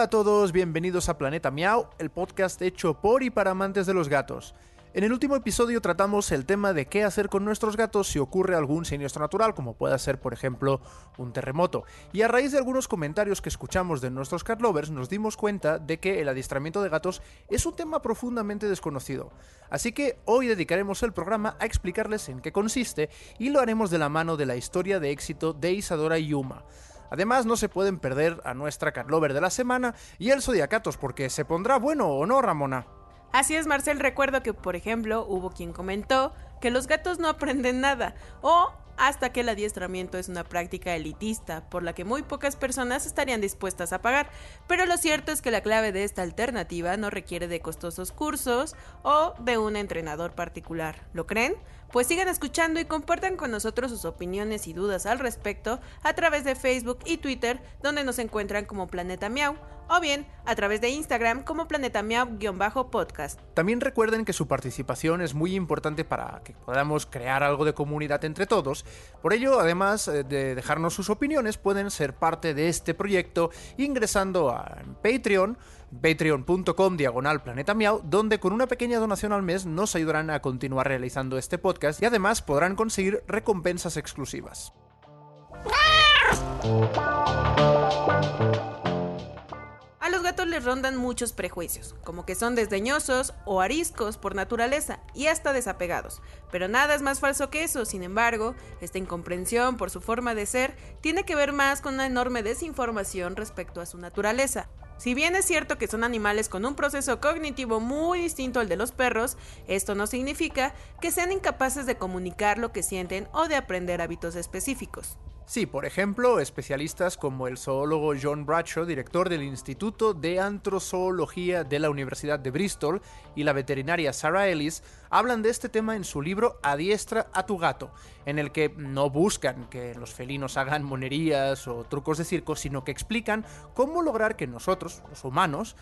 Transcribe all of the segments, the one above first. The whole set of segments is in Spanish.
Hola a todos, bienvenidos a Planeta Miau, el podcast hecho por y para amantes de los gatos. En el último episodio tratamos el tema de qué hacer con nuestros gatos si ocurre algún siniestro natural, como pueda ser, por ejemplo, un terremoto. Y a raíz de algunos comentarios que escuchamos de nuestros cat lovers, nos dimos cuenta de que el adiestramiento de gatos es un tema profundamente desconocido. Así que hoy dedicaremos el programa a explicarles en qué consiste y lo haremos de la mano de la historia de éxito de Isadora Yuma. Además, no se pueden perder a nuestra cat lover de la semana y el Zodiacatos, porque se pondrá bueno o no, Ramona. Así es, Marcel, recuerdo que, por ejemplo, hubo quien comentó que los gatos no aprenden nada o hasta que el adiestramiento es una práctica elitista, por la que muy pocas personas estarían dispuestas a pagar. Pero lo cierto es que la clave de esta alternativa no requiere de costosos cursos o de un entrenador particular. ¿Lo creen? Pues sigan escuchando y compartan con nosotros sus opiniones y dudas al respecto a través de Facebook y Twitter, donde nos encuentran como Planeta Miau, o bien a través de Instagram como Planeta Miau-podcast. También recuerden que su participación es muy importante para que podamos crear algo de comunidad entre todos. Por ello, además eh, de dejarnos sus opiniones, pueden ser parte de este proyecto ingresando a Patreon patreon.com diagonal planeta miau, donde con una pequeña donación al mes nos ayudarán a continuar realizando este podcast y además podrán conseguir recompensas exclusivas. A los gatos les rondan muchos prejuicios, como que son desdeñosos o ariscos por naturaleza y hasta desapegados. Pero nada es más falso que eso, sin embargo, esta incomprensión por su forma de ser tiene que ver más con una enorme desinformación respecto a su naturaleza. Si bien es cierto que son animales con un proceso cognitivo muy distinto al de los perros, esto no significa que sean incapaces de comunicar lo que sienten o de aprender hábitos específicos. Sí, por ejemplo, especialistas como el zoólogo John Bradshaw, director del Instituto de Antrozoología de la Universidad de Bristol, y la veterinaria Sarah Ellis, hablan de este tema en su libro Adiestra a tu gato, en el que no buscan que los felinos hagan monerías o trucos de circo, sino que explican cómo lograr que nosotros, los humanos,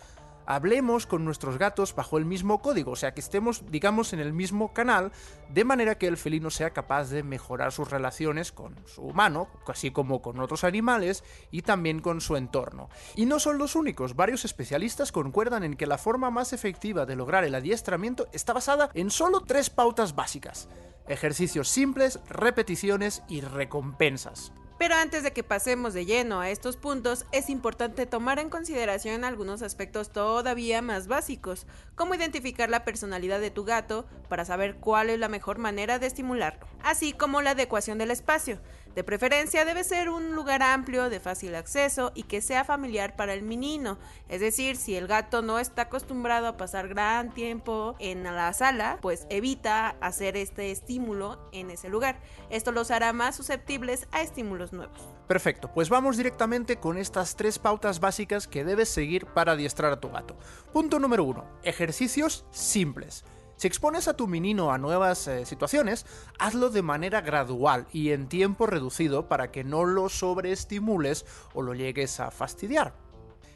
hablemos con nuestros gatos bajo el mismo código, o sea, que estemos, digamos, en el mismo canal, de manera que el felino sea capaz de mejorar sus relaciones con su humano, así como con otros animales y también con su entorno. Y no son los únicos, varios especialistas concuerdan en que la forma más efectiva de lograr el adiestramiento está basada en solo tres pautas básicas. Ejercicios simples, repeticiones y recompensas. Pero antes de que pasemos de lleno a estos puntos, es importante tomar en consideración algunos aspectos todavía más básicos, como identificar la personalidad de tu gato para saber cuál es la mejor manera de estimularlo, así como la adecuación del espacio. De preferencia debe ser un lugar amplio, de fácil acceso y que sea familiar para el menino. Es decir, si el gato no está acostumbrado a pasar gran tiempo en la sala, pues evita hacer este estímulo en ese lugar. Esto los hará más susceptibles a estímulos nuevos. Perfecto, pues vamos directamente con estas tres pautas básicas que debes seguir para adiestrar a tu gato. Punto número uno, ejercicios simples. Si expones a tu menino a nuevas eh, situaciones, hazlo de manera gradual y en tiempo reducido para que no lo sobreestimules o lo llegues a fastidiar.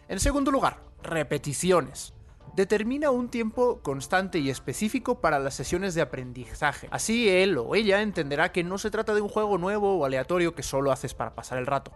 En segundo lugar, repeticiones. Determina un tiempo constante y específico para las sesiones de aprendizaje. Así él o ella entenderá que no se trata de un juego nuevo o aleatorio que solo haces para pasar el rato.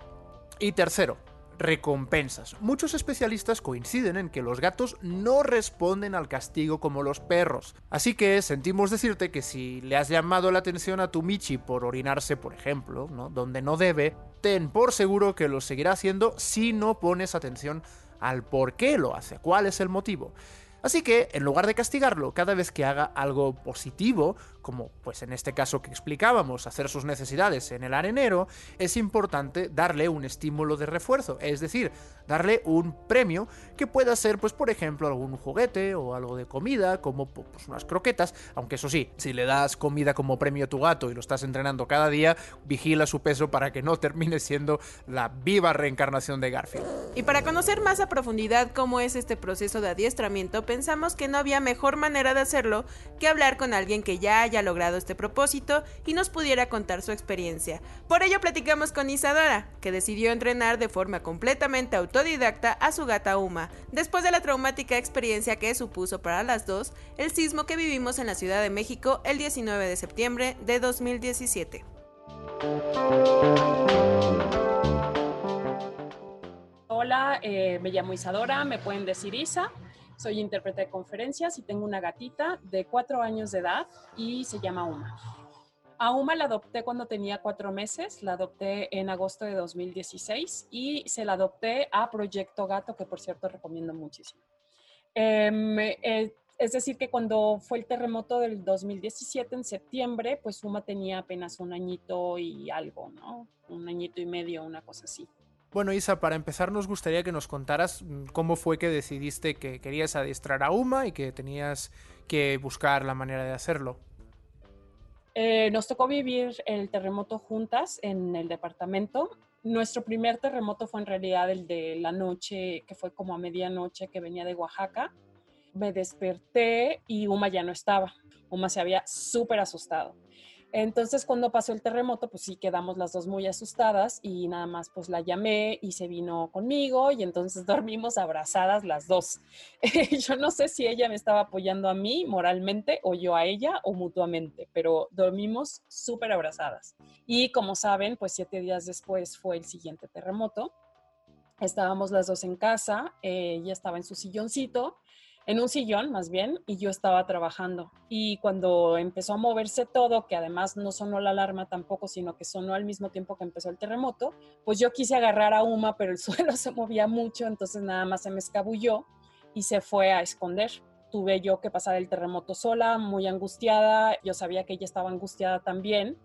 Y tercero, recompensas. Muchos especialistas coinciden en que los gatos no responden al castigo como los perros. Así que sentimos decirte que si le has llamado la atención a tu Michi por orinarse, por ejemplo, donde no debe, ten por seguro que lo seguirá haciendo si no pones atención al por qué lo hace, cuál es el motivo. Así que, en lugar de castigarlo cada vez que haga algo positivo, como pues en este caso que explicábamos, hacer sus necesidades en el arenero, es importante darle un estímulo de refuerzo, es decir, darle un premio que pueda ser, pues por ejemplo, algún juguete o algo de comida, como pues, unas croquetas, aunque eso sí, si le das comida como premio a tu gato y lo estás entrenando cada día, vigila su peso para que no termine siendo la viva reencarnación de Garfield. Y para conocer más a profundidad cómo es este proceso de adiestramiento, pensamos que no había mejor manera de hacerlo que hablar con alguien que ya haya logrado este propósito y nos pudiera contar su experiencia. Por ello platicamos con Isadora, que decidió entrenar de forma completamente autodidacta a su gata Uma, después de la traumática experiencia que supuso para las dos el sismo que vivimos en la Ciudad de México el 19 de septiembre de Hola, eh, me llamo Isadora, me pueden decir Isa. Soy intérprete de conferencias y tengo una gatita de cuatro años de edad y se llama Uma. A Uma la adopté cuando tenía cuatro meses, la adopté en agosto de 2016 y se la adopté a Proyecto Gato, que por cierto recomiendo muchísimo. Em, eh, es decir, que cuando fue el terremoto del 2017, en septiembre, pues Uma tenía apenas un añito y algo, ¿no? Un añito y medio, una cosa así. Bueno, Isa, para empezar nos gustaría que nos contaras mm, cómo fue que decidiste que querías adiestrar a Uma y que tenías que buscar la manera de hacerlo. Eh, nos tocó vivir el terremoto juntas en el departamento. Nuestro primer terremoto fue en realidad el de la noche, que fue como a medianoche, que venía de Oaxaca me desperté y Uma ya no estaba. Uma se había súper asustado. Entonces cuando pasó el terremoto, pues sí quedamos las dos muy asustadas y nada más pues la llamé y se vino conmigo y entonces dormimos abrazadas las dos. yo no sé si ella me estaba apoyando a mí moralmente o yo a ella o mutuamente, pero dormimos súper abrazadas. Y como saben, pues siete días después fue el siguiente terremoto. Estábamos las dos en casa, ella estaba en su silloncito en un sillón más bien, y yo estaba trabajando. Y cuando empezó a moverse todo, que además no sonó la alarma tampoco, sino que sonó al mismo tiempo que empezó el terremoto, pues yo quise agarrar a Uma, pero el suelo se movía mucho, entonces nada más se me escabulló y se fue a esconder. Tuve yo que pasar el terremoto sola, muy angustiada, yo sabía que ella estaba angustiada también.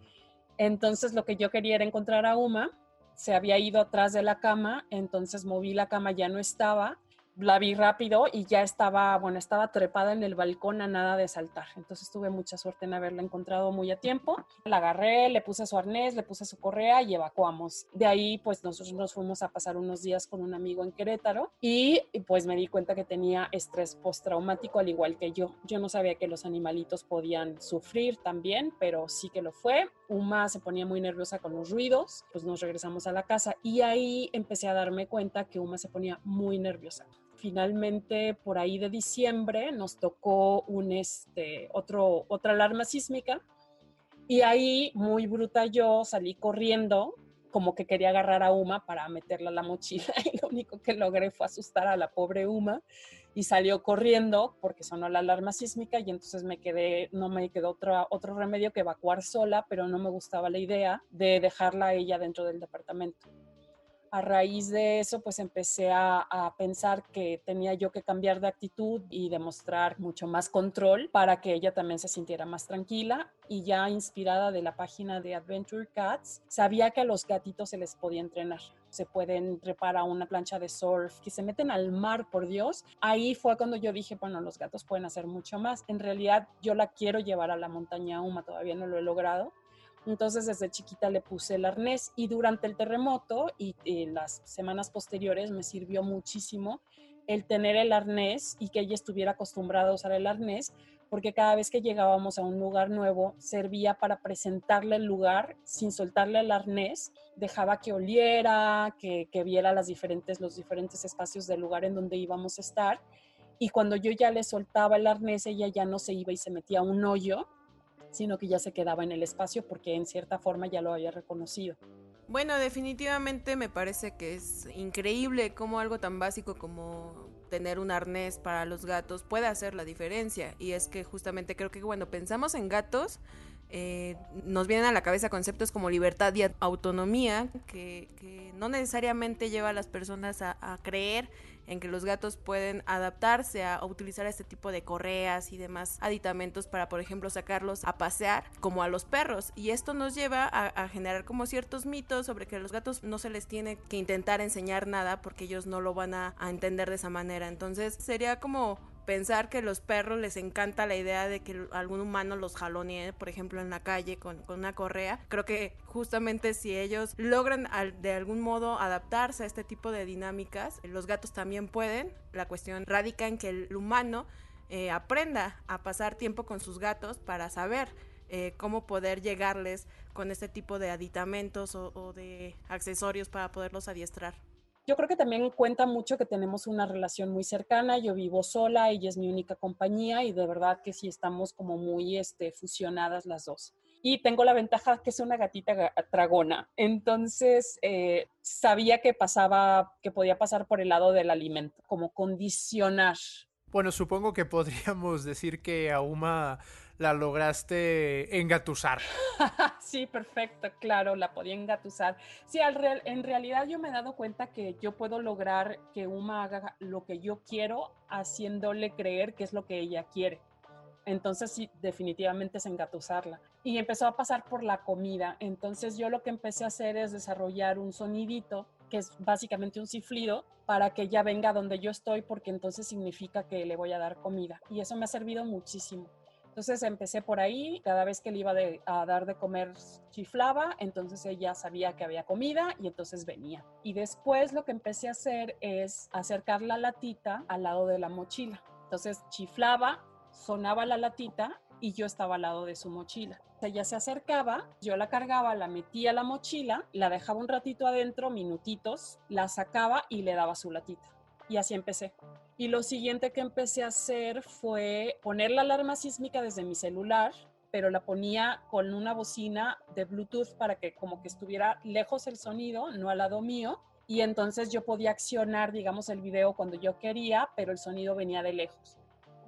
Entonces lo que yo quería era encontrar a Uma, se había ido atrás de la cama, entonces moví la cama, ya no estaba, la vi rápido y ya estaba, bueno, estaba trepada en el balcón a nada de saltar. Entonces tuve mucha suerte en haberla encontrado muy a tiempo. La agarré, le puse su arnés, le puse su correa y evacuamos. De ahí, pues nosotros nos fuimos a pasar unos días con un amigo en Querétaro y pues me di cuenta que tenía estrés postraumático al igual que yo. Yo no sabía que los animalitos podían sufrir también, pero sí que lo fue. Uma se ponía muy nerviosa con los ruidos, pues nos regresamos a la casa y ahí empecé a darme cuenta que Uma se ponía muy nerviosa finalmente por ahí de diciembre nos tocó un este otro otra alarma sísmica. Y ahí muy bruta yo salí corriendo como que quería agarrar a Uma para meterla a la mochila y lo único que logré fue asustar a la pobre Uma y salió corriendo porque sonó la alarma sísmica y entonces me quedé, no me quedó otro, otro remedio que evacuar sola, pero no me gustaba la idea de dejarla a ella dentro del departamento a raíz de eso, pues empecé a, pensar que tenía yo que cambiar de actitud y demostrar mucho más control para que ella también se sintiera más tranquila. Y ya inspirada de la página de Adventure Cats, sabía que a los gatitos se les podía entrenar. Se pueden trepar a una plancha de surf, que se meten al mar, por Dios. Ahí fue cuando yo dije, bueno, los gatos pueden hacer mucho más. En realidad, yo la quiero llevar a la montaña Uma, todavía no lo he logrado entonces desde chiquita le puse el arnés y durante el terremoto y en las semanas posteriores me sirvió muchísimo el tener el arnés y que ella estuviera acostumbrada a usar el arnés, porque cada vez que llegábamos a un lugar nuevo servía para presentarle el lugar sin soltarle el arnés, dejaba que oliera, que, que viera las diferentes, los diferentes espacios del lugar en donde íbamos a estar. Y cuando yo ya le soltaba el arnés, ella ya no se iba y se metía a un hoyo, sino que ya se quedaba en el espacio porque en cierta forma ya lo había reconocido. Bueno, definitivamente me parece que es increíble cómo algo tan básico como tener un arnés para los gatos puede hacer la diferencia. Y es que justamente creo que cuando pensamos en gatos, eh, nos vienen a la cabeza conceptos como libertad y autonomía, que, no necesariamente lleva a las personas a, a creer en que los gatos pueden adaptarse a, utilizar este tipo de correas y demás aditamentos para, por ejemplo, sacarlos a pasear como a los perros. Y esto nos lleva a, generar como ciertos mitos sobre que a los gatos no se les tiene que intentar enseñar nada porque ellos no lo van a, a entender de esa manera. Entonces sería como pensar que los perros les encanta la idea de que algún humano los jalonee, por ejemplo, en la calle con, una correa. Creo que justamente si ellos logran de algún modo adaptarse a este tipo de dinámicas, los gatos también pueden. La cuestión radica en que el humano eh, aprenda a pasar tiempo con sus gatos para saber eh, cómo poder llegarles con este tipo de aditamentos o de accesorios para poderlos adiestrar. Yo creo que también cuenta mucho que tenemos una relación muy cercana. Yo vivo sola, ella es mi única compañía y de verdad que sí estamos como muy este, fusionadas las dos. y tengo la ventaja que es una gatita dragona. Entonces, eh, sabía que pasaba, que podía pasar por el lado del alimento, como condicionar. Bueno, supongo que podríamos decir que a Uma la lograste engatusar. sí, perfecto, claro, la podía engatusar. Sí, al real, en realidad yo me he dado cuenta que yo puedo lograr que Uma haga lo que yo quiero haciéndole creer que es lo que ella quiere. Entonces sí, definitivamente es engatusarla. Y empezó a pasar por la comida. Entonces yo lo que empecé a hacer es desarrollar un sonidito, que es básicamente un ciflido, para que ella venga donde yo estoy, porque entonces significa que le voy a dar comida. Y eso me ha servido muchísimo. Entonces empecé por ahí, cada vez que le iba a dar de comer chiflaba, entonces ella sabía que había comida y entonces venía. Y después lo que empecé a hacer es acercar la latita al lado de la mochila. Entonces chiflaba, sonaba la latita y yo estaba al lado de su mochila. Ella se acercaba, yo la cargaba, la metía a la mochila, la dejaba un ratito adentro, minutitos, la sacaba y le daba su latita. Y así empecé. Y lo siguiente que empecé a hacer fue poner la alarma sísmica desde mi celular, pero la ponía con una bocina de Bluetooth para que como que estuviera lejos el sonido, no al lado mío. Y entonces yo podía accionar, digamos, el video cuando yo quería, pero el sonido venía de lejos.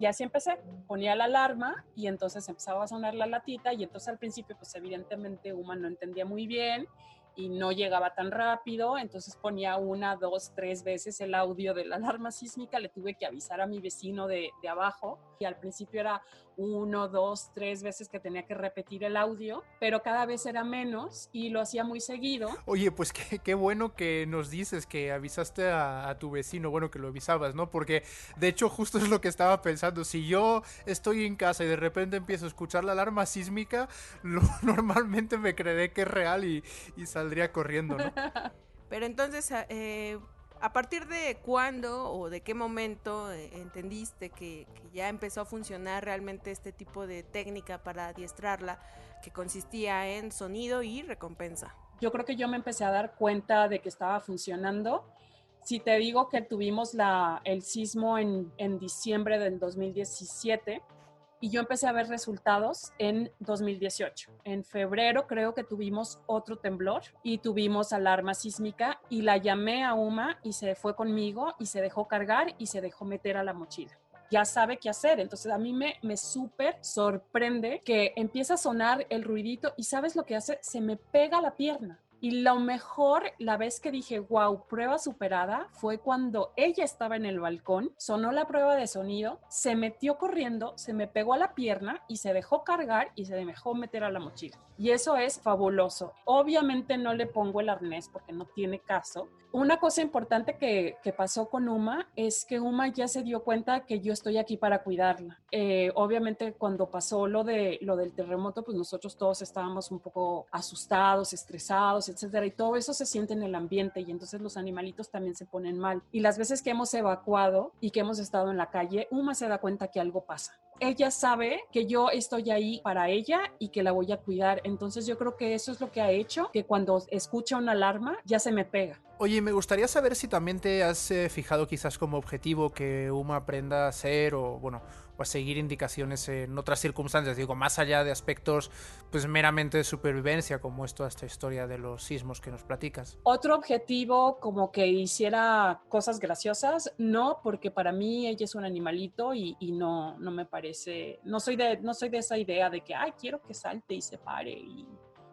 Y así empecé, ponía la alarma y entonces empezaba a sonar la latita y entonces al principio pues evidentemente Uma no entendía muy bien y no llegaba tan rápido, entonces ponía una, dos, tres veces el audio de la alarma sísmica, le tuve que avisar a mi vecino de, de abajo y al principio era uno, dos, tres veces que tenía que repetir el audio, pero cada vez era menos y lo hacía muy seguido. Oye, pues qué, qué bueno que nos dices que avisaste a, tu vecino, bueno, que lo avisabas, ¿no? Porque de hecho justo es lo que estaba pensando, si yo estoy en casa y de repente empiezo a escuchar la alarma sísmica, normalmente me creeré que es real y, y saldría corriendo, ¿no? Pero entonces, eh, ¿A partir de cuándo o de qué momento eh, entendiste que, ya empezó a funcionar realmente este tipo de técnica para adiestrarla que consistía en sonido y recompensa? Yo creo que yo me empecé a dar cuenta de que estaba funcionando. Si te digo que tuvimos la, el sismo en, en diciembre del 2017, y yo empecé a ver resultados en 2018. En febrero creo que tuvimos otro temblor y tuvimos alarma sísmica y la llamé a Uma y se fue conmigo y se dejó cargar y se dejó meter a la mochila ya sabe qué hacer. Entonces a mí me, me súper sorprende que empieza a sonar el ruidito y sabes lo que hace, se me pega la pierna. Y lo mejor, la vez que dije, wow, prueba superada, fue cuando ella estaba en el balcón, sonó la prueba de sonido, se metió corriendo, se me pegó a la pierna y se dejó cargar y se dejó meter a la mochila. Y eso es fabuloso. Obviamente no le pongo el arnés porque no tiene caso. Una cosa importante que, pasó con Uma es que Uma ya se dio cuenta que yo estoy aquí para cuidarla. Eh, obviamente cuando pasó lo, de, lo del terremoto, pues nosotros todos estábamos un poco asustados, estresados, etcétera, y todo eso se siente en el ambiente y entonces los animalitos también se ponen mal. Y las veces que hemos evacuado y que hemos estado en la calle, Uma se da cuenta que algo pasa. Ella sabe que yo estoy ahí para ella y que la voy a cuidar. Entonces yo creo que eso es lo que ha hecho que cuando escucha una alarma ya se me pega. Oye, me gustaría saber si también te has eh, fijado quizás como objetivo que Uma aprenda a ser o, bueno, o a seguir indicaciones en otras circunstancias, digo, más allá de aspectos pues meramente de supervivencia, como es toda esta historia de los sismos que nos platicas. Otro objetivo como que hiciera cosas graciosas, no, porque para mí ella es un animalito y, y no, no me parece, no soy, de, no soy de esa idea de que, ay, quiero que salte y se pare y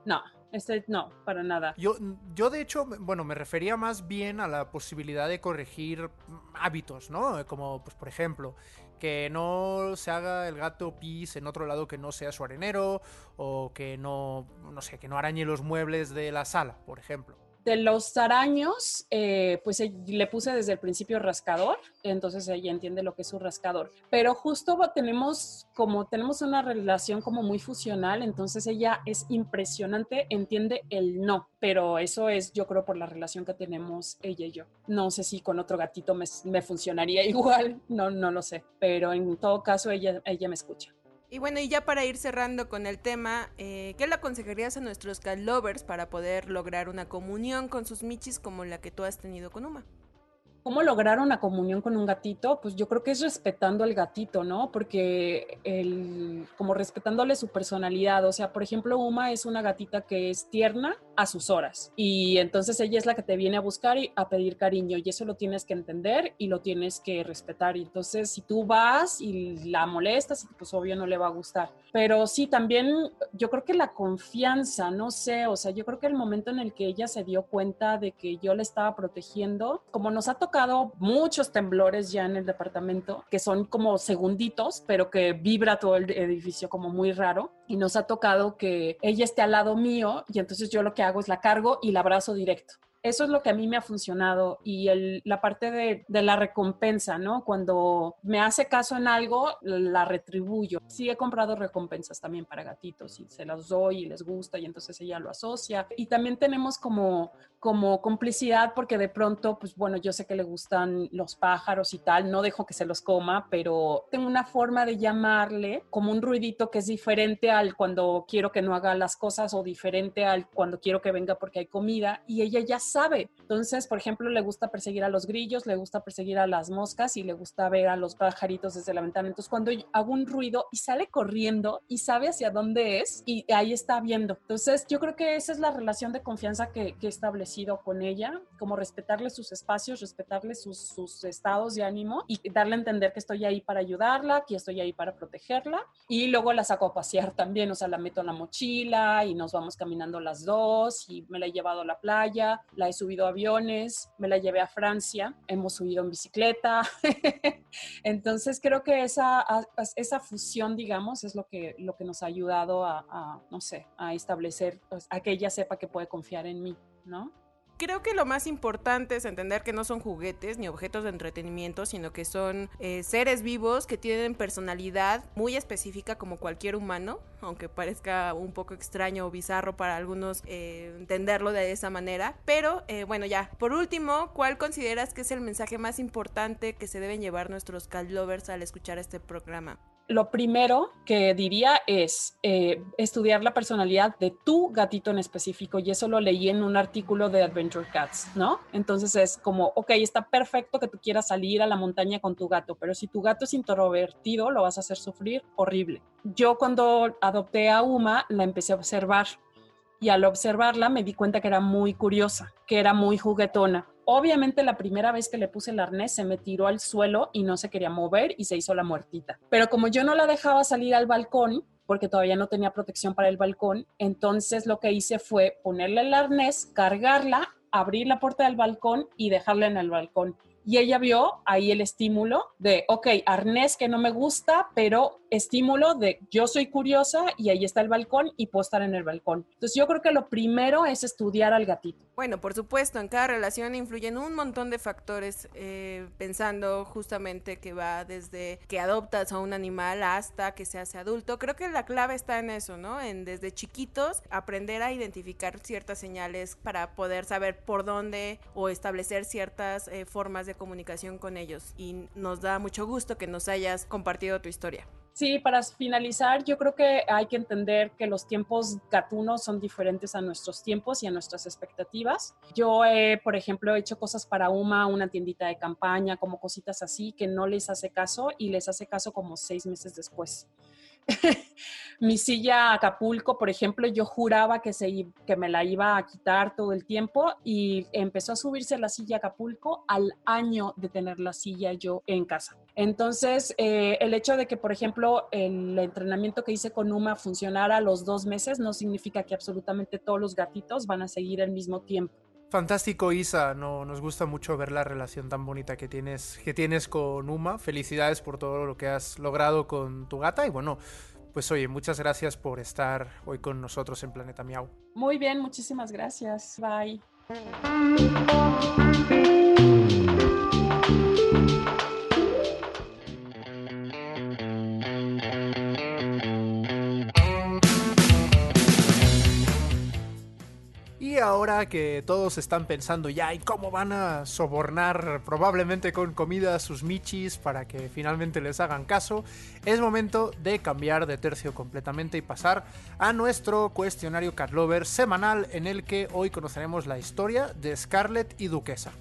no, este, no, para nada. Yo, yo, de hecho, bueno, me refería más bien a la posibilidad de corregir hábitos, ¿no? Como, pues, por ejemplo, que no se haga el gato pis en otro lado que no sea su arenero, o que no, no sé, que no arañe los muebles de la sala, por ejemplo. De los araños, eh, pues eh, le puse desde el principio rascador, entonces ella entiende lo que es un rascador. Pero justo tenemos como tenemos una relación como muy fusional, entonces ella es impresionante, entiende el no, pero eso es yo creo por la relación que tenemos ella y yo. No sé si con otro gatito me, me funcionaría igual, no, no lo sé, pero en todo caso ella, ella me escucha. Y bueno, y ya para ir cerrando con el tema, eh, ¿qué le aconsejarías a nuestros cat lovers para poder lograr una comunión con sus michis como la que tú has tenido con Uma? ¿Cómo lograr una comunión con un gatito? Pues yo creo que es respetando al gatito, ¿no? Porque el, como respetándole su personalidad. O sea, por ejemplo, Uma es una gatita que es tierna a sus horas. Y entonces ella es la que te viene a buscar y a pedir cariño. Y eso lo tienes que entender y lo tienes que respetar. Y entonces, si tú vas y la molestas, pues obvio no le va a gustar. Pero sí, también yo creo que la confianza, no sé, o sea, yo creo que el momento en el que ella se dio cuenta de que yo le estaba protegiendo, como nos ha tocado muchos temblores ya en el departamento, que son como segunditos, pero que vibra todo el edificio como muy raro. Y nos ha tocado que ella esté al lado mío y entonces yo lo que hago es la cargo y la abrazo directo eso es lo que a mí me ha funcionado y la parte de, la recompensa, ¿no? Cuando me hace caso en algo, la retribuyo. Sí he comprado recompensas también para gatitos y se las doy y les gusta y entonces ella lo asocia. Y también tenemos como, como complicidad porque de pronto, pues bueno, yo sé que le gustan los pájaros y tal, no dejo que se los coma, pero tengo una forma de llamarle como un ruidito que es diferente al cuando quiero que no haga las cosas o diferente al cuando quiero que venga porque hay comida y ella ya sabe. Entonces, por ejemplo, le gusta perseguir a los grillos, le gusta perseguir a las moscas y le gusta ver a los pajaritos desde la ventana. Entonces, cuando hago un ruido y sale corriendo y sabe hacia dónde es y ahí está viendo. Entonces, yo creo que esa es la relación de confianza que, he establecido con ella, como respetarle sus espacios, respetarle sus, sus estados de ánimo y darle a entender que estoy ahí para ayudarla, que estoy ahí para protegerla. Y luego la saco a pasear también, o sea, la meto en la mochila y nos vamos caminando las dos y me la he llevado a la playa la he subido a aviones, me la llevé a Francia, hemos subido en bicicleta. Entonces creo que esa, esa fusión, digamos, es lo que, lo que nos ha ayudado a, no sé, a establecer, pues, a que ella sepa que puede confiar en mí, ¿no? Creo que lo más importante es entender que no son juguetes ni objetos de entretenimiento, sino que son eh, seres vivos que tienen personalidad muy específica como cualquier humano, aunque parezca un poco extraño o bizarro para algunos eh, entenderlo de esa manera. Pero eh, bueno, ya, por último, ¿cuál consideras que es el mensaje más importante que se deben llevar nuestros cat lovers al escuchar este programa? Lo primero que diría es eh, estudiar la personalidad de tu gatito en específico y eso lo leí en un artículo de Adventure Cats, ¿no? Entonces es como, ok, está perfecto que tú quieras salir a la montaña con tu gato, pero si tu gato es introvertido, lo vas a hacer sufrir horrible. Yo cuando adopté a Uma, la empecé a observar y al observarla me di cuenta que era muy curiosa, que era muy juguetona Obviamente la primera vez que le puse el arnés se me tiró al suelo y no se quería mover y se hizo la muertita. Pero como yo no la dejaba salir al balcón, porque todavía no tenía protección para el balcón, entonces lo que hice fue ponerle el arnés, cargarla, abrir la puerta del balcón y dejarla en el balcón. Y ella vio ahí el estímulo de, ok, arnés que no me gusta, pero estímulo de yo soy curiosa y ahí está el balcón y puedo estar en el balcón. Entonces yo creo que lo primero es estudiar al gatito. Bueno, por supuesto, en cada relación influyen un montón de factores, eh, pensando justamente que va desde que adoptas a un animal hasta que se hace adulto. Creo que la clave está en eso, ¿no? En desde chiquitos aprender a identificar ciertas señales para poder saber por dónde o establecer ciertas eh, formas de comunicación con ellos. Y nos da mucho gusto que nos hayas compartido tu historia. Sí, para finalizar, yo creo que hay que entender que los tiempos gatunos son diferentes a nuestros tiempos y a nuestras expectativas. Yo, he, por ejemplo, he hecho cosas para UMA, una tiendita de campaña, como cositas así, que no les hace caso y les hace caso como seis meses después. mi silla Acapulco, por ejemplo, yo juraba que, se, que me la iba a quitar todo el tiempo y empezó a subirse la silla Acapulco al año de tener la silla yo en casa. Entonces, eh, el hecho de que, por ejemplo, el entrenamiento que hice con Uma funcionara a los dos meses no significa que absolutamente todos los gatitos van a seguir el mismo tiempo. Fantástico, Isa. No, nos gusta mucho ver la relación tan bonita que tienes, que tienes con Uma. Felicidades por todo lo que has logrado con tu gata. Y bueno, pues oye, muchas gracias por estar hoy con nosotros en Planeta Miau. Muy bien, muchísimas gracias. Bye. Que todos están pensando ya en cómo van a sobornar probablemente con comida a sus michis para que finalmente les hagan caso, es momento de cambiar de tercio completamente y pasar a nuestro cuestionario Catlover semanal en el que hoy conoceremos la historia de Scarlett y Duquesa.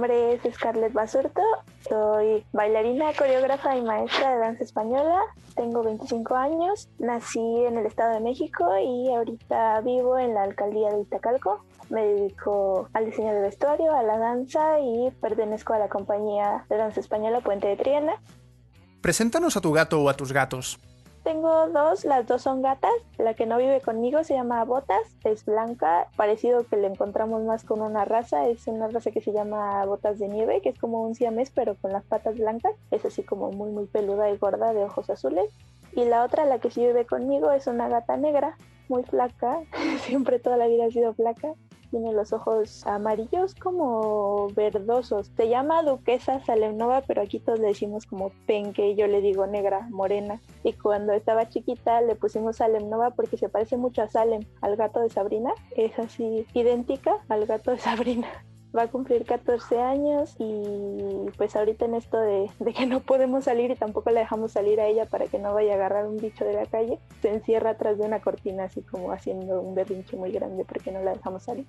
Nombre es Scarlett Basurto, soy bailarina, coreógrafa y maestra de danza española. Tengo 25 años, nací en el Estado de México y ahorita vivo en la alcaldía de Iztacalco. Me dedico al diseño de vestuario, a la danza y pertenezco a la compañía de danza española Puente de Triana. Preséntanos a tu gato o a tus gatos. Tengo dos, las dos son gatas. La que no vive conmigo se llama Botas, es blanca, parecido que le encontramos más con una raza, es una raza que se llama Botas de Nieve, que es como un siamés pero con las patas blancas, es así como muy muy peluda y gorda de ojos azules. Y la otra, la que sí vive conmigo, es una gata negra, muy flaca, siempre toda la vida ha sido flaca, tiene los ojos amarillos como verdosos. Se llama Duquesa Salemnova, pero aquí todos le decimos como penque, yo le digo negra, morena. Y cuando estaba chiquita le pusimos Salemnova porque se parece mucho a Salem, al gato de Sabrina. Es así idéntica al gato de Sabrina va a cumplir 14 años y pues ahorita en esto de, de, que no podemos salir y tampoco la dejamos salir a ella para que no vaya a agarrar un bicho de la calle, se encierra atrás de una cortina así como haciendo un berrinche muy grande porque no la dejamos salir.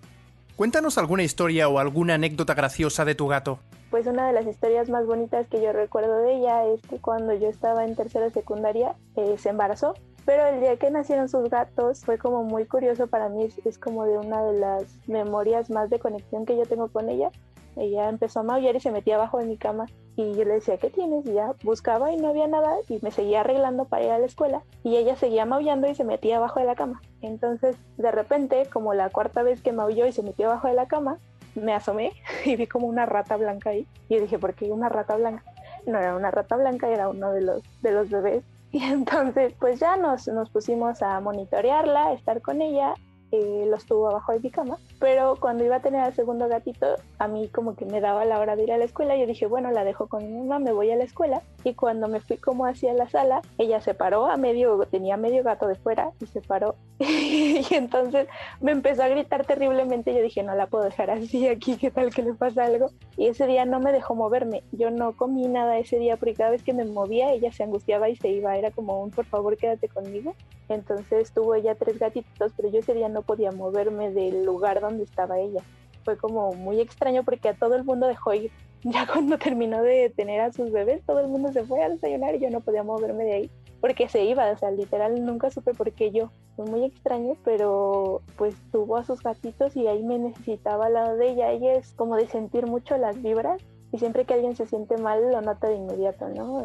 Cuéntanos alguna historia o alguna anécdota graciosa de tu gato. Pues una de las historias más bonitas que yo recuerdo de ella es que cuando yo estaba en tercera secundaria eh, se embarazó pero el día que nacieron sus gatos fue como muy curioso para mí, es, como de una de las memorias más de conexión que yo tengo con ella. Ella empezó a maullar y se metía abajo de mi cama y yo le decía, ¿qué tienes? Y ya buscaba y no había nada y me seguía arreglando para ir a la escuela y ella seguía maullando y se metía abajo de la cama. Entonces, de repente, como la cuarta vez que maulló y se metió abajo de la cama, me asomé y vi como una rata blanca ahí. Y dije, ¿por qué una rata blanca? No era una rata blanca, era uno de los, de los bebés Y entonces pues ya nos, nos pusimos a monitorearla, estar con ella eh, los tuvo abajo de mi cama, pero cuando iba a tener al segundo gatito, a mí como que me daba la hora de ir a la escuela, yo dije, bueno, la dejo con mi mamá, me voy a la escuela, y cuando me fui como hacia la sala, ella se paró a medio, tenía medio gato de fuera, y se paró, y entonces me empezó a gritar terriblemente, yo dije, no la puedo dejar así aquí, ¿qué tal que le pasa algo? Y ese día no me dejó moverme, yo no comí nada ese día, porque cada vez que me movía, ella se angustiaba y se iba, era como un, por favor, quédate conmigo, entonces tuvo ella tres gatitos, pero yo ese día no podía moverme del lugar donde estaba ella. Fue como muy extraño porque a todo el mundo dejó ir. Ya cuando terminó de tener a sus bebés, todo el mundo se fue a desayunar y yo no podía moverme de ahí porque se iba, o sea, literal nunca supe por qué yo. Fue muy extraño, pero pues tuvo a sus gatitos y ahí me necesitaba al lado de ella. Ella es como de sentir mucho las vibras y siempre que alguien se siente mal lo nota de inmediato, ¿no?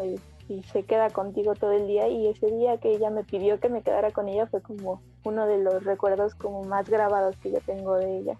Se queda contigo todo el día y ese día que ella me pidió que me quedara con ella fue como uno de los recuerdos como más grabados que yo tengo de ella.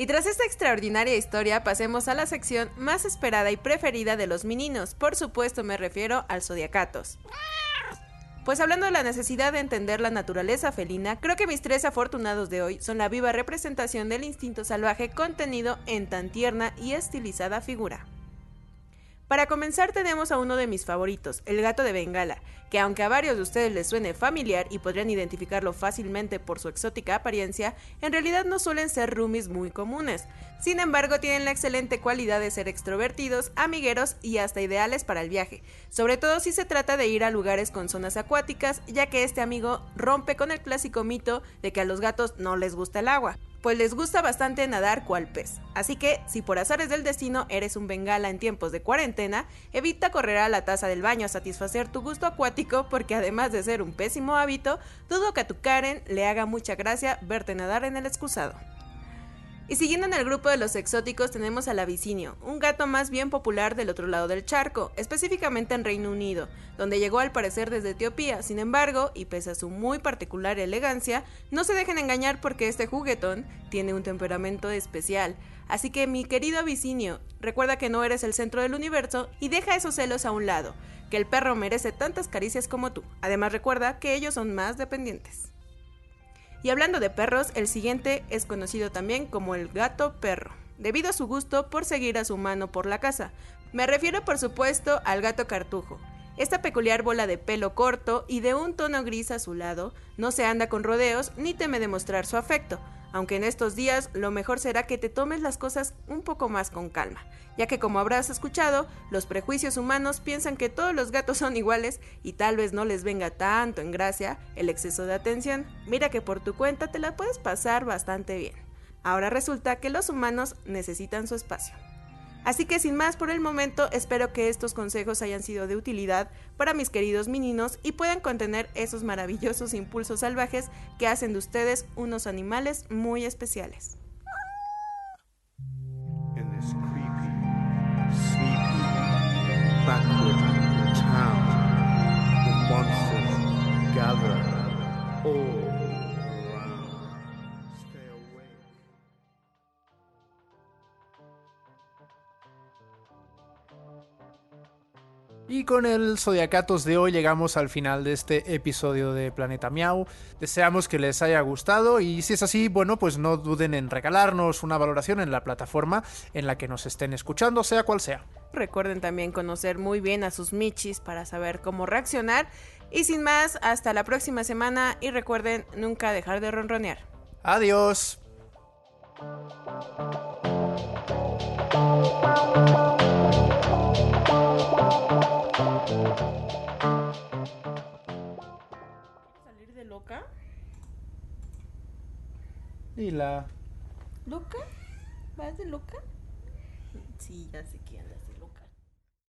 Y tras esta extraordinaria historia, pasemos a la sección más esperada y preferida de los meninos. Por supuesto, me refiero al Zodiacatos. Pues hablando de la necesidad de entender la naturaleza felina, creo que mis tres afortunados de hoy son la viva representación del instinto salvaje contenido en tan tierna y estilizada figura. Para comenzar tenemos a uno de mis favoritos, el gato de Bengala, que aunque a varios de ustedes les suene familiar y podrían identificarlo fácilmente por su exótica apariencia, en realidad no suelen ser roomies muy comunes. Sin embargo, tienen la excelente cualidad de ser extrovertidos, amigueros y hasta ideales para el viaje, sobre todo si se trata de ir a lugares con zonas acuáticas, ya que este amigo rompe con el clásico mito de que a los gatos no les gusta el agua pues les gusta bastante nadar cual pez. Así que, si por azares del destino eres un bengala en tiempos de cuarentena, evita correr a la taza del baño a satisfacer tu gusto acuático porque además de ser un pésimo hábito, dudo que a tu Karen le haga mucha gracia verte nadar en el excusado. Y siguiendo en el grupo de los exóticos tenemos al avicinio, un gato más bien popular del otro lado del charco, específicamente en Reino Unido, donde llegó al parecer desde Etiopía. Sin embargo, y pese a su muy particular elegancia, no se dejen engañar porque este juguetón tiene un temperamento especial. Así que mi querido avicinio, recuerda que no eres el centro del universo y deja esos celos a un lado, que el perro merece tantas caricias como tú. Además recuerda que ellos son más dependientes. Y hablando de perros, el siguiente es conocido también como el gato perro, debido a su gusto por seguir a su mano por la casa. Me refiero por supuesto al gato cartujo. Esta peculiar bola de pelo corto y de un tono gris azulado no se anda con rodeos ni teme demostrar su afecto, aunque en estos días lo mejor será que te tomes las cosas un poco más con calma, ya que como habrás escuchado, los prejuicios humanos piensan que todos los gatos son iguales y tal vez no les venga tanto en gracia el exceso de atención. Mira que por tu cuenta te la puedes pasar bastante bien. Ahora resulta que los humanos necesitan su espacio. Así que sin más por el momento, espero que estos consejos hayan sido de utilidad para mis queridos meninos y puedan contener esos maravillosos impulsos salvajes que hacen de ustedes unos animales muy especiales. Y con el Zodiacatos de hoy llegamos al final de este episodio de Planeta Miau. Deseamos que les haya gustado y si es así, bueno, pues no duden en regalarnos una valoración en la plataforma en la que nos estén escuchando, sea cual sea. Recuerden también conocer muy bien a sus michis para saber cómo reaccionar. Y sin más, hasta la próxima semana y recuerden nunca dejar de ronronear. Adiós. ¿Salir de loca? Y la... ¿Loca? ¿Vas de loca? Sí, ya sé que